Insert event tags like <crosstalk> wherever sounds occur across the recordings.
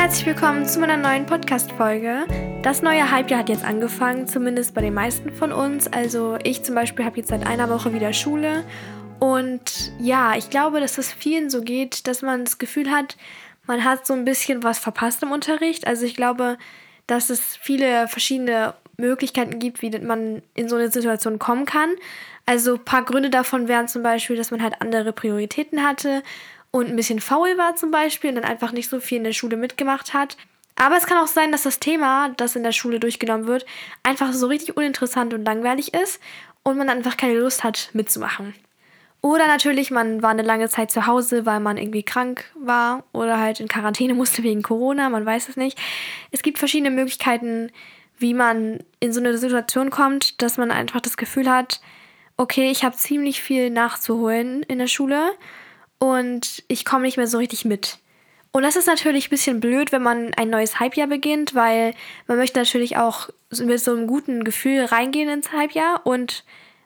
herzlich willkommen zu meiner neuen Podcast-Folge. Das neue Halbjahr hat jetzt angefangen, zumindest bei den meisten von uns. Also ich zum Beispiel habe jetzt seit einer Woche wieder Schule. Und ja, ich glaube, dass es vielen so geht, dass man das Gefühl hat, man hat so ein bisschen was verpasst im Unterricht. Also ich glaube, dass es viele verschiedene Möglichkeiten gibt, wie man in so eine Situation kommen kann. Also ein paar Gründe davon wären zum Beispiel, dass man halt andere Prioritäten hatte und ein bisschen faul war zum Beispiel und dann einfach nicht so viel in der Schule mitgemacht hat. Aber es kann auch sein, dass das Thema, das in der Schule durchgenommen wird, einfach so richtig uninteressant und langweilig ist und man einfach keine Lust hat mitzumachen. Oder natürlich, man war eine lange Zeit zu Hause, weil man irgendwie krank war oder halt in Quarantäne <laughs> musste wegen Corona, man weiß es nicht. Es gibt verschiedene Möglichkeiten, wie man in so eine Situation kommt, dass man einfach das Gefühl hat, okay, ich habe ziemlich viel nachzuholen in der Schule und ich komme nicht mehr so richtig mit. Und das ist natürlich ein bisschen blöd, wenn man ein neues Halbjahr beginnt, weil man möchte natürlich auch mit so einem guten Gefühl reingehen ins Halbjahr und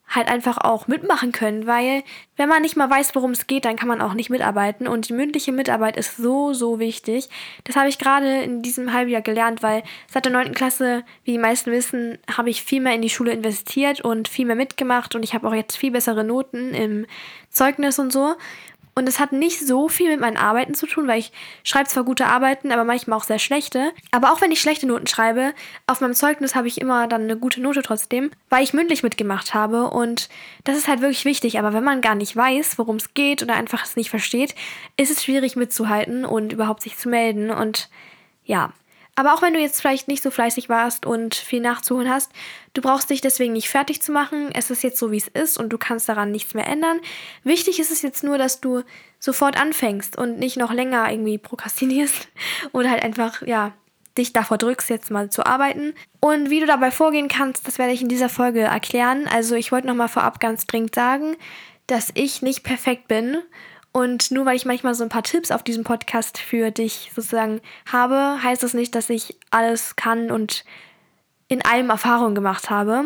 halt einfach auch mitmachen können, weil wenn man nicht mal weiß, worum es geht, dann kann man auch nicht mitarbeiten und die mündliche Mitarbeit ist so, so wichtig. Das habe ich gerade in diesem Halbjahr gelernt, weil seit der 9. Klasse, wie die meisten wissen, habe ich viel mehr in die Schule investiert und viel mehr mitgemacht und ich habe auch jetzt viel bessere Noten im Zeugnis und so. Und es hat nicht so viel mit meinen Arbeiten zu tun, weil ich schreibe zwar gute Arbeiten, aber manchmal auch sehr schlechte. Aber auch wenn ich schlechte Noten schreibe, auf meinem Zeugnis habe ich immer dann eine gute Note trotzdem, weil ich mündlich mitgemacht habe. Und das ist halt wirklich wichtig. Aber wenn man gar nicht weiß, worum es geht oder einfach es nicht versteht, ist es schwierig mitzuhalten und überhaupt sich zu melden. Und ja, aber auch wenn du jetzt vielleicht nicht so fleißig warst und viel nachzuholen hast, du brauchst dich deswegen nicht fertig zu machen. Es ist jetzt so, wie es ist und du kannst daran nichts mehr ändern. Wichtig ist es jetzt nur, dass du sofort anfängst und nicht noch länger irgendwie prokrastinierst <laughs> oder halt einfach, ja, dich davor drückst, jetzt mal zu arbeiten. Und wie du dabei vorgehen kannst, das werde ich in dieser Folge erklären. Also ich wollte nochmal vorab ganz dringend sagen, dass ich nicht perfekt bin und nur weil ich manchmal so ein paar Tipps auf diesem Podcast für dich sozusagen habe, heißt das nicht, dass ich alles kann und in allem Erfahrung gemacht habe.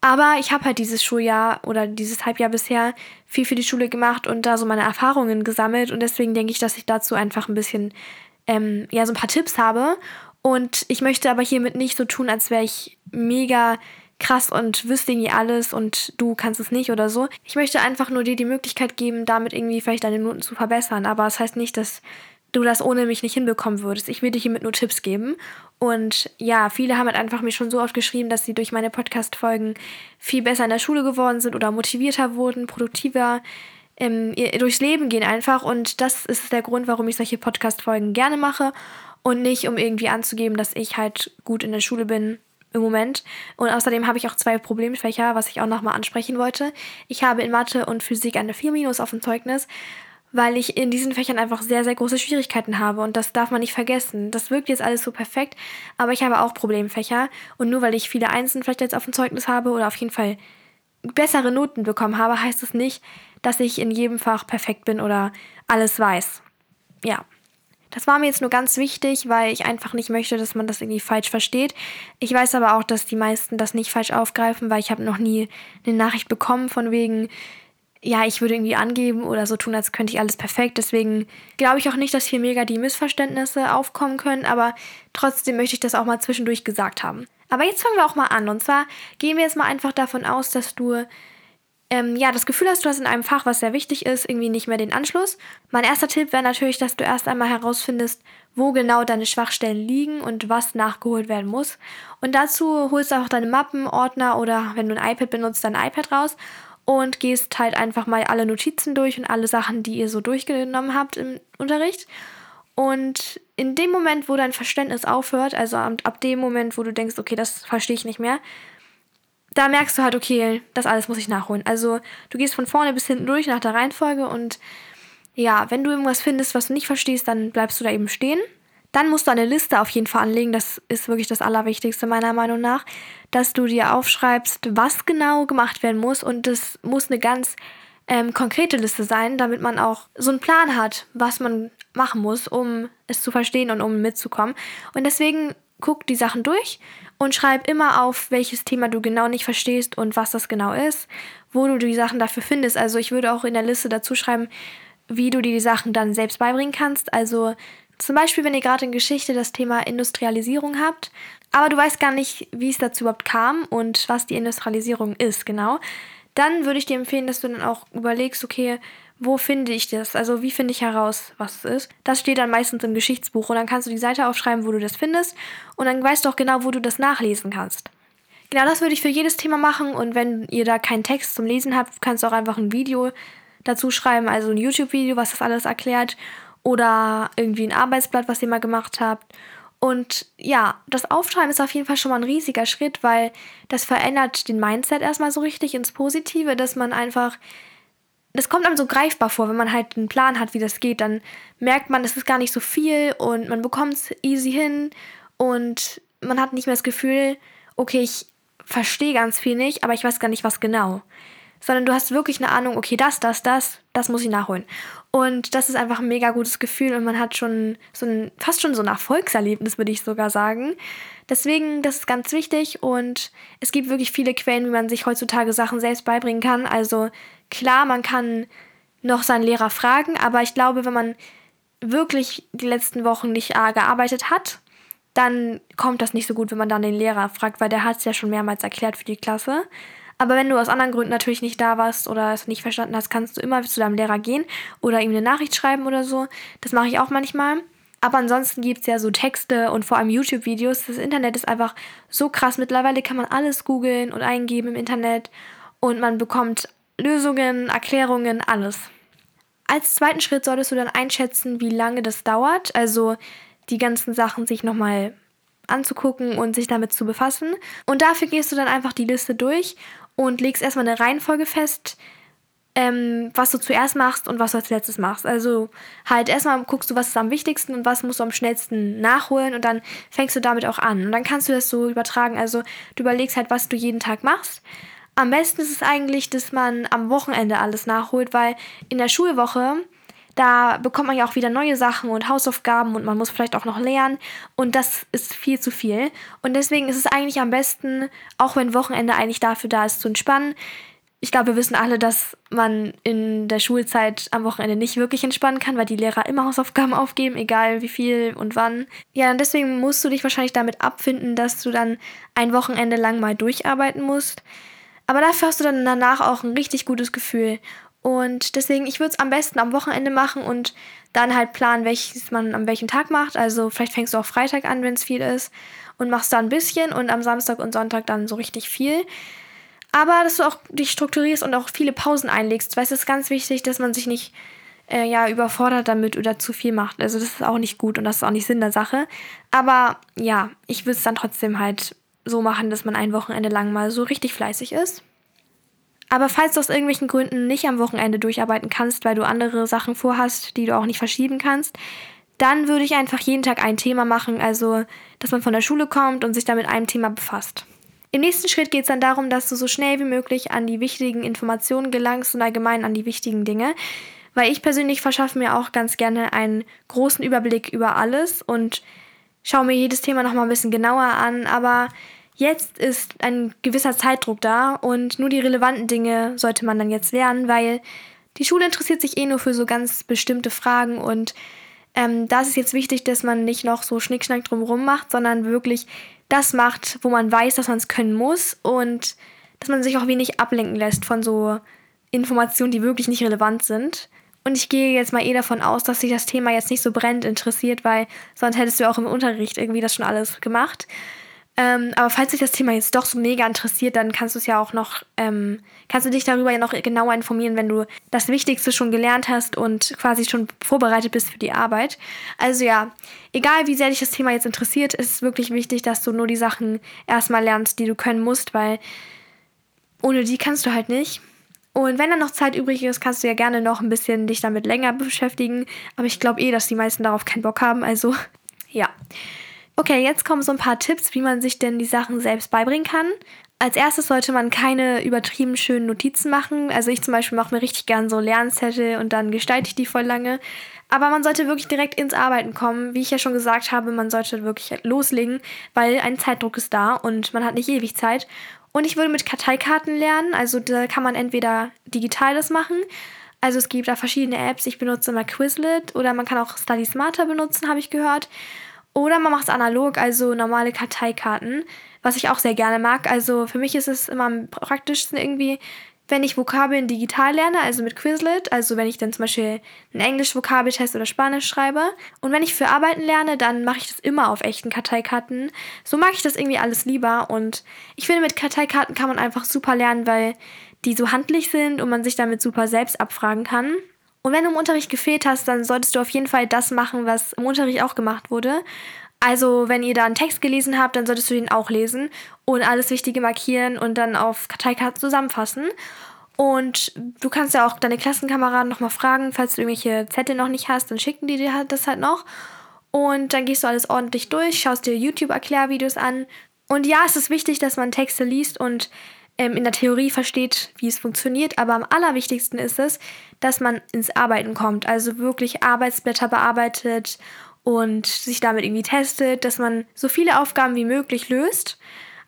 Aber ich habe halt dieses Schuljahr oder dieses Halbjahr bisher viel für die Schule gemacht und da so meine Erfahrungen gesammelt. Und deswegen denke ich, dass ich dazu einfach ein bisschen, ähm, ja, so ein paar Tipps habe. Und ich möchte aber hiermit nicht so tun, als wäre ich mega krass und wüsste irgendwie alles und du kannst es nicht oder so. Ich möchte einfach nur dir die Möglichkeit geben, damit irgendwie vielleicht deine Noten zu verbessern. Aber es das heißt nicht, dass du das ohne mich nicht hinbekommen würdest. Ich will dir hiermit nur Tipps geben. Und ja, viele haben halt einfach mir schon so oft geschrieben, dass sie durch meine Podcast-Folgen viel besser in der Schule geworden sind oder motivierter wurden, produktiver ähm, durchs Leben gehen einfach. Und das ist der Grund, warum ich solche Podcast-Folgen gerne mache. Und nicht, um irgendwie anzugeben, dass ich halt gut in der Schule bin im Moment. Und außerdem habe ich auch zwei Problemfächer, was ich auch nochmal ansprechen wollte. Ich habe in Mathe und Physik eine 4 Minus auf dem Zeugnis, weil ich in diesen Fächern einfach sehr, sehr große Schwierigkeiten habe. Und das darf man nicht vergessen. Das wirkt jetzt alles so perfekt, aber ich habe auch Problemfächer. Und nur weil ich viele Einsen vielleicht jetzt auf dem Zeugnis habe oder auf jeden Fall bessere Noten bekommen habe, heißt es das nicht, dass ich in jedem Fach perfekt bin oder alles weiß. Ja. Das war mir jetzt nur ganz wichtig, weil ich einfach nicht möchte, dass man das irgendwie falsch versteht. Ich weiß aber auch, dass die meisten das nicht falsch aufgreifen, weil ich habe noch nie eine Nachricht bekommen von wegen, ja, ich würde irgendwie angeben oder so tun, als könnte ich alles perfekt. Deswegen glaube ich auch nicht, dass hier mega die Missverständnisse aufkommen können, aber trotzdem möchte ich das auch mal zwischendurch gesagt haben. Aber jetzt fangen wir auch mal an. Und zwar gehen wir jetzt mal einfach davon aus, dass du ähm, ja, das Gefühl hast, du hast in einem Fach, was sehr wichtig ist, irgendwie nicht mehr den Anschluss. Mein erster Tipp wäre natürlich, dass du erst einmal herausfindest, wo genau deine Schwachstellen liegen und was nachgeholt werden muss. Und dazu holst du auch deine Mappen, Ordner oder wenn du ein iPad benutzt, dein iPad raus und gehst halt einfach mal alle Notizen durch und alle Sachen, die ihr so durchgenommen habt im Unterricht. Und in dem Moment, wo dein Verständnis aufhört, also ab dem Moment, wo du denkst, okay, das verstehe ich nicht mehr, da merkst du halt, okay, das alles muss ich nachholen. Also du gehst von vorne bis hinten durch nach der Reihenfolge und ja, wenn du irgendwas findest, was du nicht verstehst, dann bleibst du da eben stehen. Dann musst du eine Liste auf jeden Fall anlegen. Das ist wirklich das Allerwichtigste meiner Meinung nach, dass du dir aufschreibst, was genau gemacht werden muss. Und das muss eine ganz ähm, konkrete Liste sein, damit man auch so einen Plan hat, was man machen muss, um es zu verstehen und um mitzukommen. Und deswegen guck die Sachen durch und schreib immer auf, welches Thema du genau nicht verstehst und was das genau ist, wo du die Sachen dafür findest. Also ich würde auch in der Liste dazu schreiben, wie du dir die Sachen dann selbst beibringen kannst. Also Zum Beispiel, wenn ihr gerade in Geschichte das Thema Industrialisierung habt, aber du weißt gar nicht, wie es dazu überhaupt kam und was die Industrialisierung ist, genau, dann würde ich dir empfehlen, dass du dann auch überlegst, okay, wo finde ich das? Also wie finde ich heraus, was es ist? Das steht dann meistens im Geschichtsbuch und dann kannst du die Seite aufschreiben, wo du das findest und dann weißt du auch genau, wo du das nachlesen kannst. Genau das würde ich für jedes Thema machen und wenn ihr da keinen Text zum Lesen habt, kannst du auch einfach ein Video dazu schreiben, also ein YouTube-Video, was das alles erklärt oder irgendwie ein Arbeitsblatt, was ihr mal gemacht habt. Und ja, das Aufschreiben ist auf jeden Fall schon mal ein riesiger Schritt, weil das verändert den Mindset erstmal so richtig ins Positive, dass man einfach das kommt einem so greifbar vor, wenn man halt einen Plan hat, wie das geht, dann merkt man, es ist gar nicht so viel und man bekommt es easy hin und man hat nicht mehr das Gefühl, okay, ich verstehe ganz viel nicht, aber ich weiß gar nicht, was genau. Sondern du hast wirklich eine Ahnung, okay, das, das, das, das muss ich nachholen. Und das ist einfach ein mega gutes Gefühl und man hat schon so ein, fast schon so ein Erfolgserlebnis, würde ich sogar sagen. Deswegen, das ist ganz wichtig und es gibt wirklich viele Quellen, wie man sich heutzutage Sachen selbst beibringen kann. Also klar, man kann noch seinen Lehrer fragen, aber ich glaube, wenn man wirklich die letzten Wochen nicht A gearbeitet hat, dann kommt das nicht so gut, wenn man dann den Lehrer fragt, weil der hat es ja schon mehrmals erklärt für die Klasse. Aber wenn du aus anderen Gründen natürlich nicht da warst oder es nicht verstanden hast, kannst du immer zu deinem Lehrer gehen oder ihm eine Nachricht schreiben oder so. Das mache ich auch manchmal. Aber ansonsten gibt es ja so Texte und vor allem YouTube-Videos. Das Internet ist einfach so krass. Mittlerweile kann man alles googeln und eingeben im Internet und man bekommt Lösungen, Erklärungen, alles. Als zweiten Schritt solltest du dann einschätzen, wie lange das dauert. Also die ganzen Sachen sich nochmal anzugucken und sich damit zu befassen. Und dafür gehst du dann einfach die Liste durch und legst erstmal eine Reihenfolge fest, ähm, was du zuerst machst und was du als letztes machst. Also halt erstmal guckst du, was ist am wichtigsten und was musst du am schnellsten nachholen und dann fängst du damit auch an. Und dann kannst du das so übertragen. Also du überlegst halt, was du jeden Tag machst. Am besten ist es eigentlich, dass man am Wochenende alles nachholt, weil in der Schulwoche da bekommt man ja auch wieder neue Sachen und Hausaufgaben und man muss vielleicht auch noch lernen und das ist viel zu viel. Und deswegen ist es eigentlich am besten, auch wenn Wochenende eigentlich dafür da ist, zu entspannen. Ich glaube, wir wissen alle, dass man in der Schulzeit am Wochenende nicht wirklich entspannen kann, weil die Lehrer immer Hausaufgaben aufgeben, egal wie viel und wann. Ja, und deswegen musst du dich wahrscheinlich damit abfinden, dass du dann ein Wochenende lang mal durcharbeiten musst. Aber dafür hast du dann danach auch ein richtig gutes Gefühl. Und deswegen, ich würde es am besten am Wochenende machen und dann halt planen, welches man an welchem Tag macht. Also vielleicht fängst du auch Freitag an, wenn es viel ist und machst da ein bisschen und am Samstag und Sonntag dann so richtig viel. Aber dass du auch dich strukturierst und auch viele Pausen einlegst, weil es ist ganz wichtig, dass man sich nicht äh, ja, überfordert damit oder zu viel macht. Also das ist auch nicht gut und das ist auch nicht Sinn der Sache. Aber ja, ich würde es dann trotzdem halt so machen, dass man ein Wochenende lang mal so richtig fleißig ist. Aber falls du aus irgendwelchen Gründen nicht am Wochenende durcharbeiten kannst, weil du andere Sachen vorhast, die du auch nicht verschieben kannst, dann würde ich einfach jeden Tag ein Thema machen, also dass man von der Schule kommt und sich dann mit einem Thema befasst. Im nächsten Schritt geht es dann darum, dass du so schnell wie möglich an die wichtigen Informationen gelangst und allgemein an die wichtigen Dinge. Weil ich persönlich verschaffe mir auch ganz gerne einen großen Überblick über alles und schaue mir jedes Thema nochmal ein bisschen genauer an, aber Jetzt ist ein gewisser Zeitdruck da und nur die relevanten Dinge sollte man dann jetzt lernen, weil die Schule interessiert sich eh nur für so ganz bestimmte Fragen und ähm, da ist es jetzt wichtig, dass man nicht noch so Schnickschnack drumherum macht, sondern wirklich das macht, wo man weiß, dass man es können muss und dass man sich auch wenig ablenken lässt von so Informationen, die wirklich nicht relevant sind. Und ich gehe jetzt mal eh davon aus, dass sich das Thema jetzt nicht so brennend interessiert, weil sonst hättest du auch im Unterricht irgendwie das schon alles gemacht. Ähm, aber falls dich das Thema jetzt doch so mega interessiert, dann kannst du es ja auch noch, ähm, kannst du dich darüber ja noch genauer informieren, wenn du das Wichtigste schon gelernt hast und quasi schon vorbereitet bist für die Arbeit. Also ja, egal wie sehr dich das Thema jetzt interessiert, ist es wirklich wichtig, dass du nur die Sachen erstmal lernst, die du können musst, weil ohne die kannst du halt nicht. Und wenn dann noch Zeit übrig ist, kannst du ja gerne noch ein bisschen dich damit länger beschäftigen. Aber ich glaube eh, dass die meisten darauf keinen Bock haben. Also <laughs> ja. Okay, jetzt kommen so ein paar Tipps, wie man sich denn die Sachen selbst beibringen kann. Als erstes sollte man keine übertrieben schönen Notizen machen. Also ich zum Beispiel mache mir richtig gern so Lernzettel und dann gestalte ich die voll lange. Aber man sollte wirklich direkt ins Arbeiten kommen. Wie ich ja schon gesagt habe, man sollte wirklich loslegen, weil ein Zeitdruck ist da und man hat nicht ewig Zeit. Und ich würde mit Karteikarten lernen. Also da kann man entweder digital das machen Also es gibt da verschiedene Apps. Ich benutze immer Quizlet oder man kann auch Study Smarter benutzen, habe ich gehört. Oder man macht es analog, also normale Karteikarten, was ich auch sehr gerne mag. Also für mich ist es immer am praktischsten irgendwie, wenn ich Vokabeln digital lerne, also mit Quizlet, also wenn ich dann zum Beispiel einen Englisch-Vokabeltest oder Spanisch schreibe. Und wenn ich für Arbeiten lerne, dann mache ich das immer auf echten Karteikarten. So mag ich das irgendwie alles lieber. Und ich finde, mit Karteikarten kann man einfach super lernen, weil die so handlich sind und man sich damit super selbst abfragen kann. Und wenn du im Unterricht gefehlt hast, dann solltest du auf jeden Fall das machen, was im Unterricht auch gemacht wurde. Also, wenn ihr da einen Text gelesen habt, dann solltest du den auch lesen und alles Wichtige markieren und dann auf Karteikarten zusammenfassen. Und du kannst ja auch deine Klassenkameraden nochmal fragen, falls du irgendwelche Zettel noch nicht hast, dann schicken die dir halt das halt noch. Und dann gehst du alles ordentlich durch, schaust dir YouTube-Erklärvideos an. Und ja, es ist wichtig, dass man Texte liest und ähm, in der Theorie versteht, wie es funktioniert. Aber am allerwichtigsten ist es, dass man ins Arbeiten kommt. Also wirklich Arbeitsblätter bearbeitet und sich damit irgendwie testet, dass man so viele Aufgaben wie möglich löst.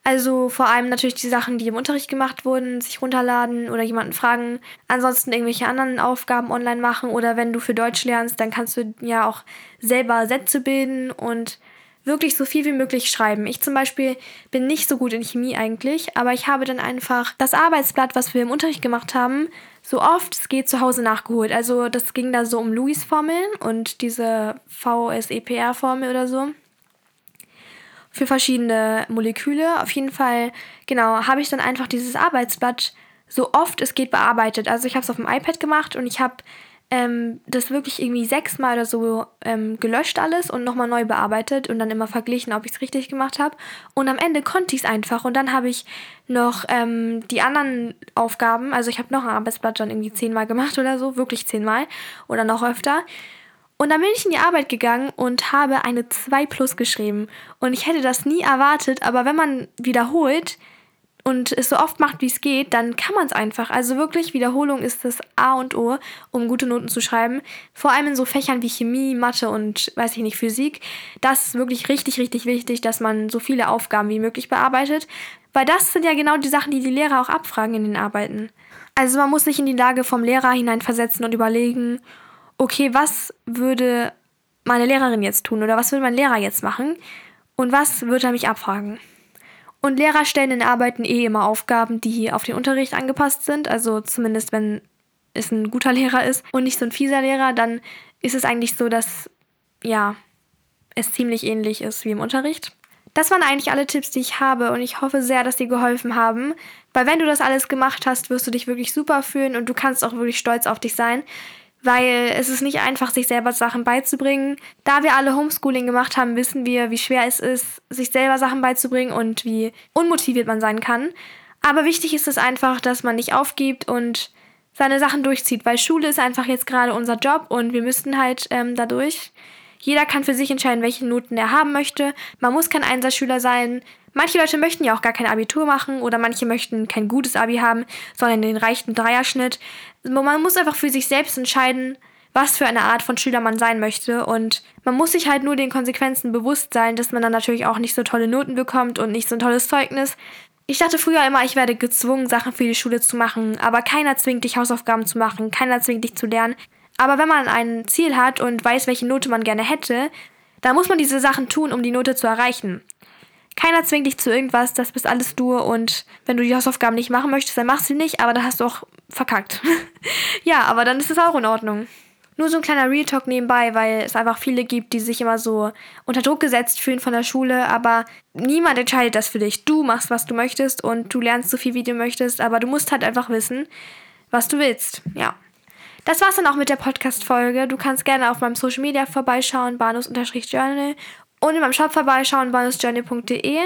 Also vor allem natürlich die Sachen, die im Unterricht gemacht wurden, sich runterladen oder jemanden fragen. Ansonsten irgendwelche anderen Aufgaben online machen oder wenn du für Deutsch lernst, dann kannst du ja auch selber Sätze bilden und wirklich so viel wie möglich schreiben. Ich zum Beispiel bin nicht so gut in Chemie eigentlich, aber ich habe dann einfach das Arbeitsblatt, was wir im Unterricht gemacht haben, so oft es geht zu Hause nachgeholt. Also das ging da so um Lewis-Formeln und diese VSEPR-Formel oder so für verschiedene Moleküle. Auf jeden Fall, genau, habe ich dann einfach dieses Arbeitsblatt so oft es geht bearbeitet. Also ich habe es auf dem iPad gemacht und ich habe ähm, das wirklich irgendwie sechsmal oder so ähm, gelöscht alles und nochmal neu bearbeitet und dann immer verglichen, ob ich es richtig gemacht habe. Und am Ende konnte ich es einfach und dann habe ich noch ähm, die anderen Aufgaben, also ich habe noch ein Arbeitsblatt dann irgendwie zehnmal gemacht oder so, wirklich zehnmal oder noch öfter. Und dann bin ich in die Arbeit gegangen und habe eine 2 plus geschrieben. Und ich hätte das nie erwartet, aber wenn man wiederholt, und es so oft macht, wie es geht, dann kann man es einfach. Also wirklich, Wiederholung ist das A und O, um gute Noten zu schreiben. Vor allem in so Fächern wie Chemie, Mathe und, weiß ich nicht, Physik. Das ist wirklich richtig, richtig wichtig, dass man so viele Aufgaben wie möglich bearbeitet. Weil das sind ja genau die Sachen, die die Lehrer auch abfragen in den Arbeiten. Also man muss sich in die Lage vom Lehrer hineinversetzen und überlegen, okay, was würde meine Lehrerin jetzt tun oder was würde mein Lehrer jetzt machen und was würde er mich abfragen. Und Lehrer stellen in Arbeiten eh immer Aufgaben, die auf den Unterricht angepasst sind. Also zumindest wenn es ein guter Lehrer ist und nicht so ein fieser Lehrer, dann ist es eigentlich so, dass ja, es ziemlich ähnlich ist wie im Unterricht. Das waren eigentlich alle Tipps, die ich habe und ich hoffe sehr, dass die geholfen haben. Weil wenn du das alles gemacht hast, wirst du dich wirklich super fühlen und du kannst auch wirklich stolz auf dich sein weil es ist nicht einfach, sich selber Sachen beizubringen. Da wir alle Homeschooling gemacht haben, wissen wir, wie schwer es ist, sich selber Sachen beizubringen und wie unmotiviert man sein kann. Aber wichtig ist es einfach, dass man nicht aufgibt und seine Sachen durchzieht, weil Schule ist einfach jetzt gerade unser Job und wir müssten halt ähm, dadurch. Jeder kann für sich entscheiden, welche Noten er haben möchte. Man muss kein Einserschüler sein. Manche Leute möchten ja auch gar kein Abitur machen oder manche möchten kein gutes Abi haben, sondern den reichten Dreierschnitt. Man muss einfach für sich selbst entscheiden, was für eine Art von Schüler man sein möchte. Und man muss sich halt nur den Konsequenzen bewusst sein, dass man dann natürlich auch nicht so tolle Noten bekommt und nicht so ein tolles Zeugnis. Ich dachte früher immer, ich werde gezwungen, Sachen für die Schule zu machen, aber keiner zwingt dich, Hausaufgaben zu machen, keiner zwingt dich zu lernen. Aber wenn man ein Ziel hat und weiß, welche Note man gerne hätte, dann muss man diese Sachen tun, um die Note zu erreichen. Keiner zwingt dich zu irgendwas, das bist alles du und wenn du die Hausaufgaben nicht machen möchtest, dann machst du sie nicht, aber dann hast du auch verkackt. <laughs> ja, aber dann ist es auch in Ordnung. Nur so ein kleiner Real Talk nebenbei, weil es einfach viele gibt, die sich immer so unter Druck gesetzt fühlen von der Schule, aber niemand entscheidet das für dich. Du machst, was du möchtest und du lernst so viel, wie du möchtest, aber du musst halt einfach wissen, was du willst. Ja. Das war's dann auch mit der Podcast-Folge. Du kannst gerne auf meinem Social Media vorbeischauen, bahnhofs-journal und in meinem Shop vorbeischauen, bonusjourney.de.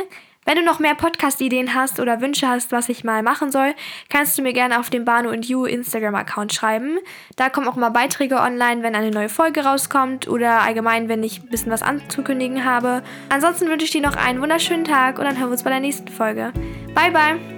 Wenn du noch mehr Podcast-Ideen hast oder Wünsche hast, was ich mal machen soll, kannst du mir gerne auf dem Banu and You Instagram-Account schreiben. Da kommen auch mal Beiträge online, wenn eine neue Folge rauskommt oder allgemein, wenn ich ein bisschen was anzukündigen habe. Ansonsten wünsche ich dir noch einen wunderschönen Tag und dann hören wir uns bei der nächsten Folge. Bye, bye!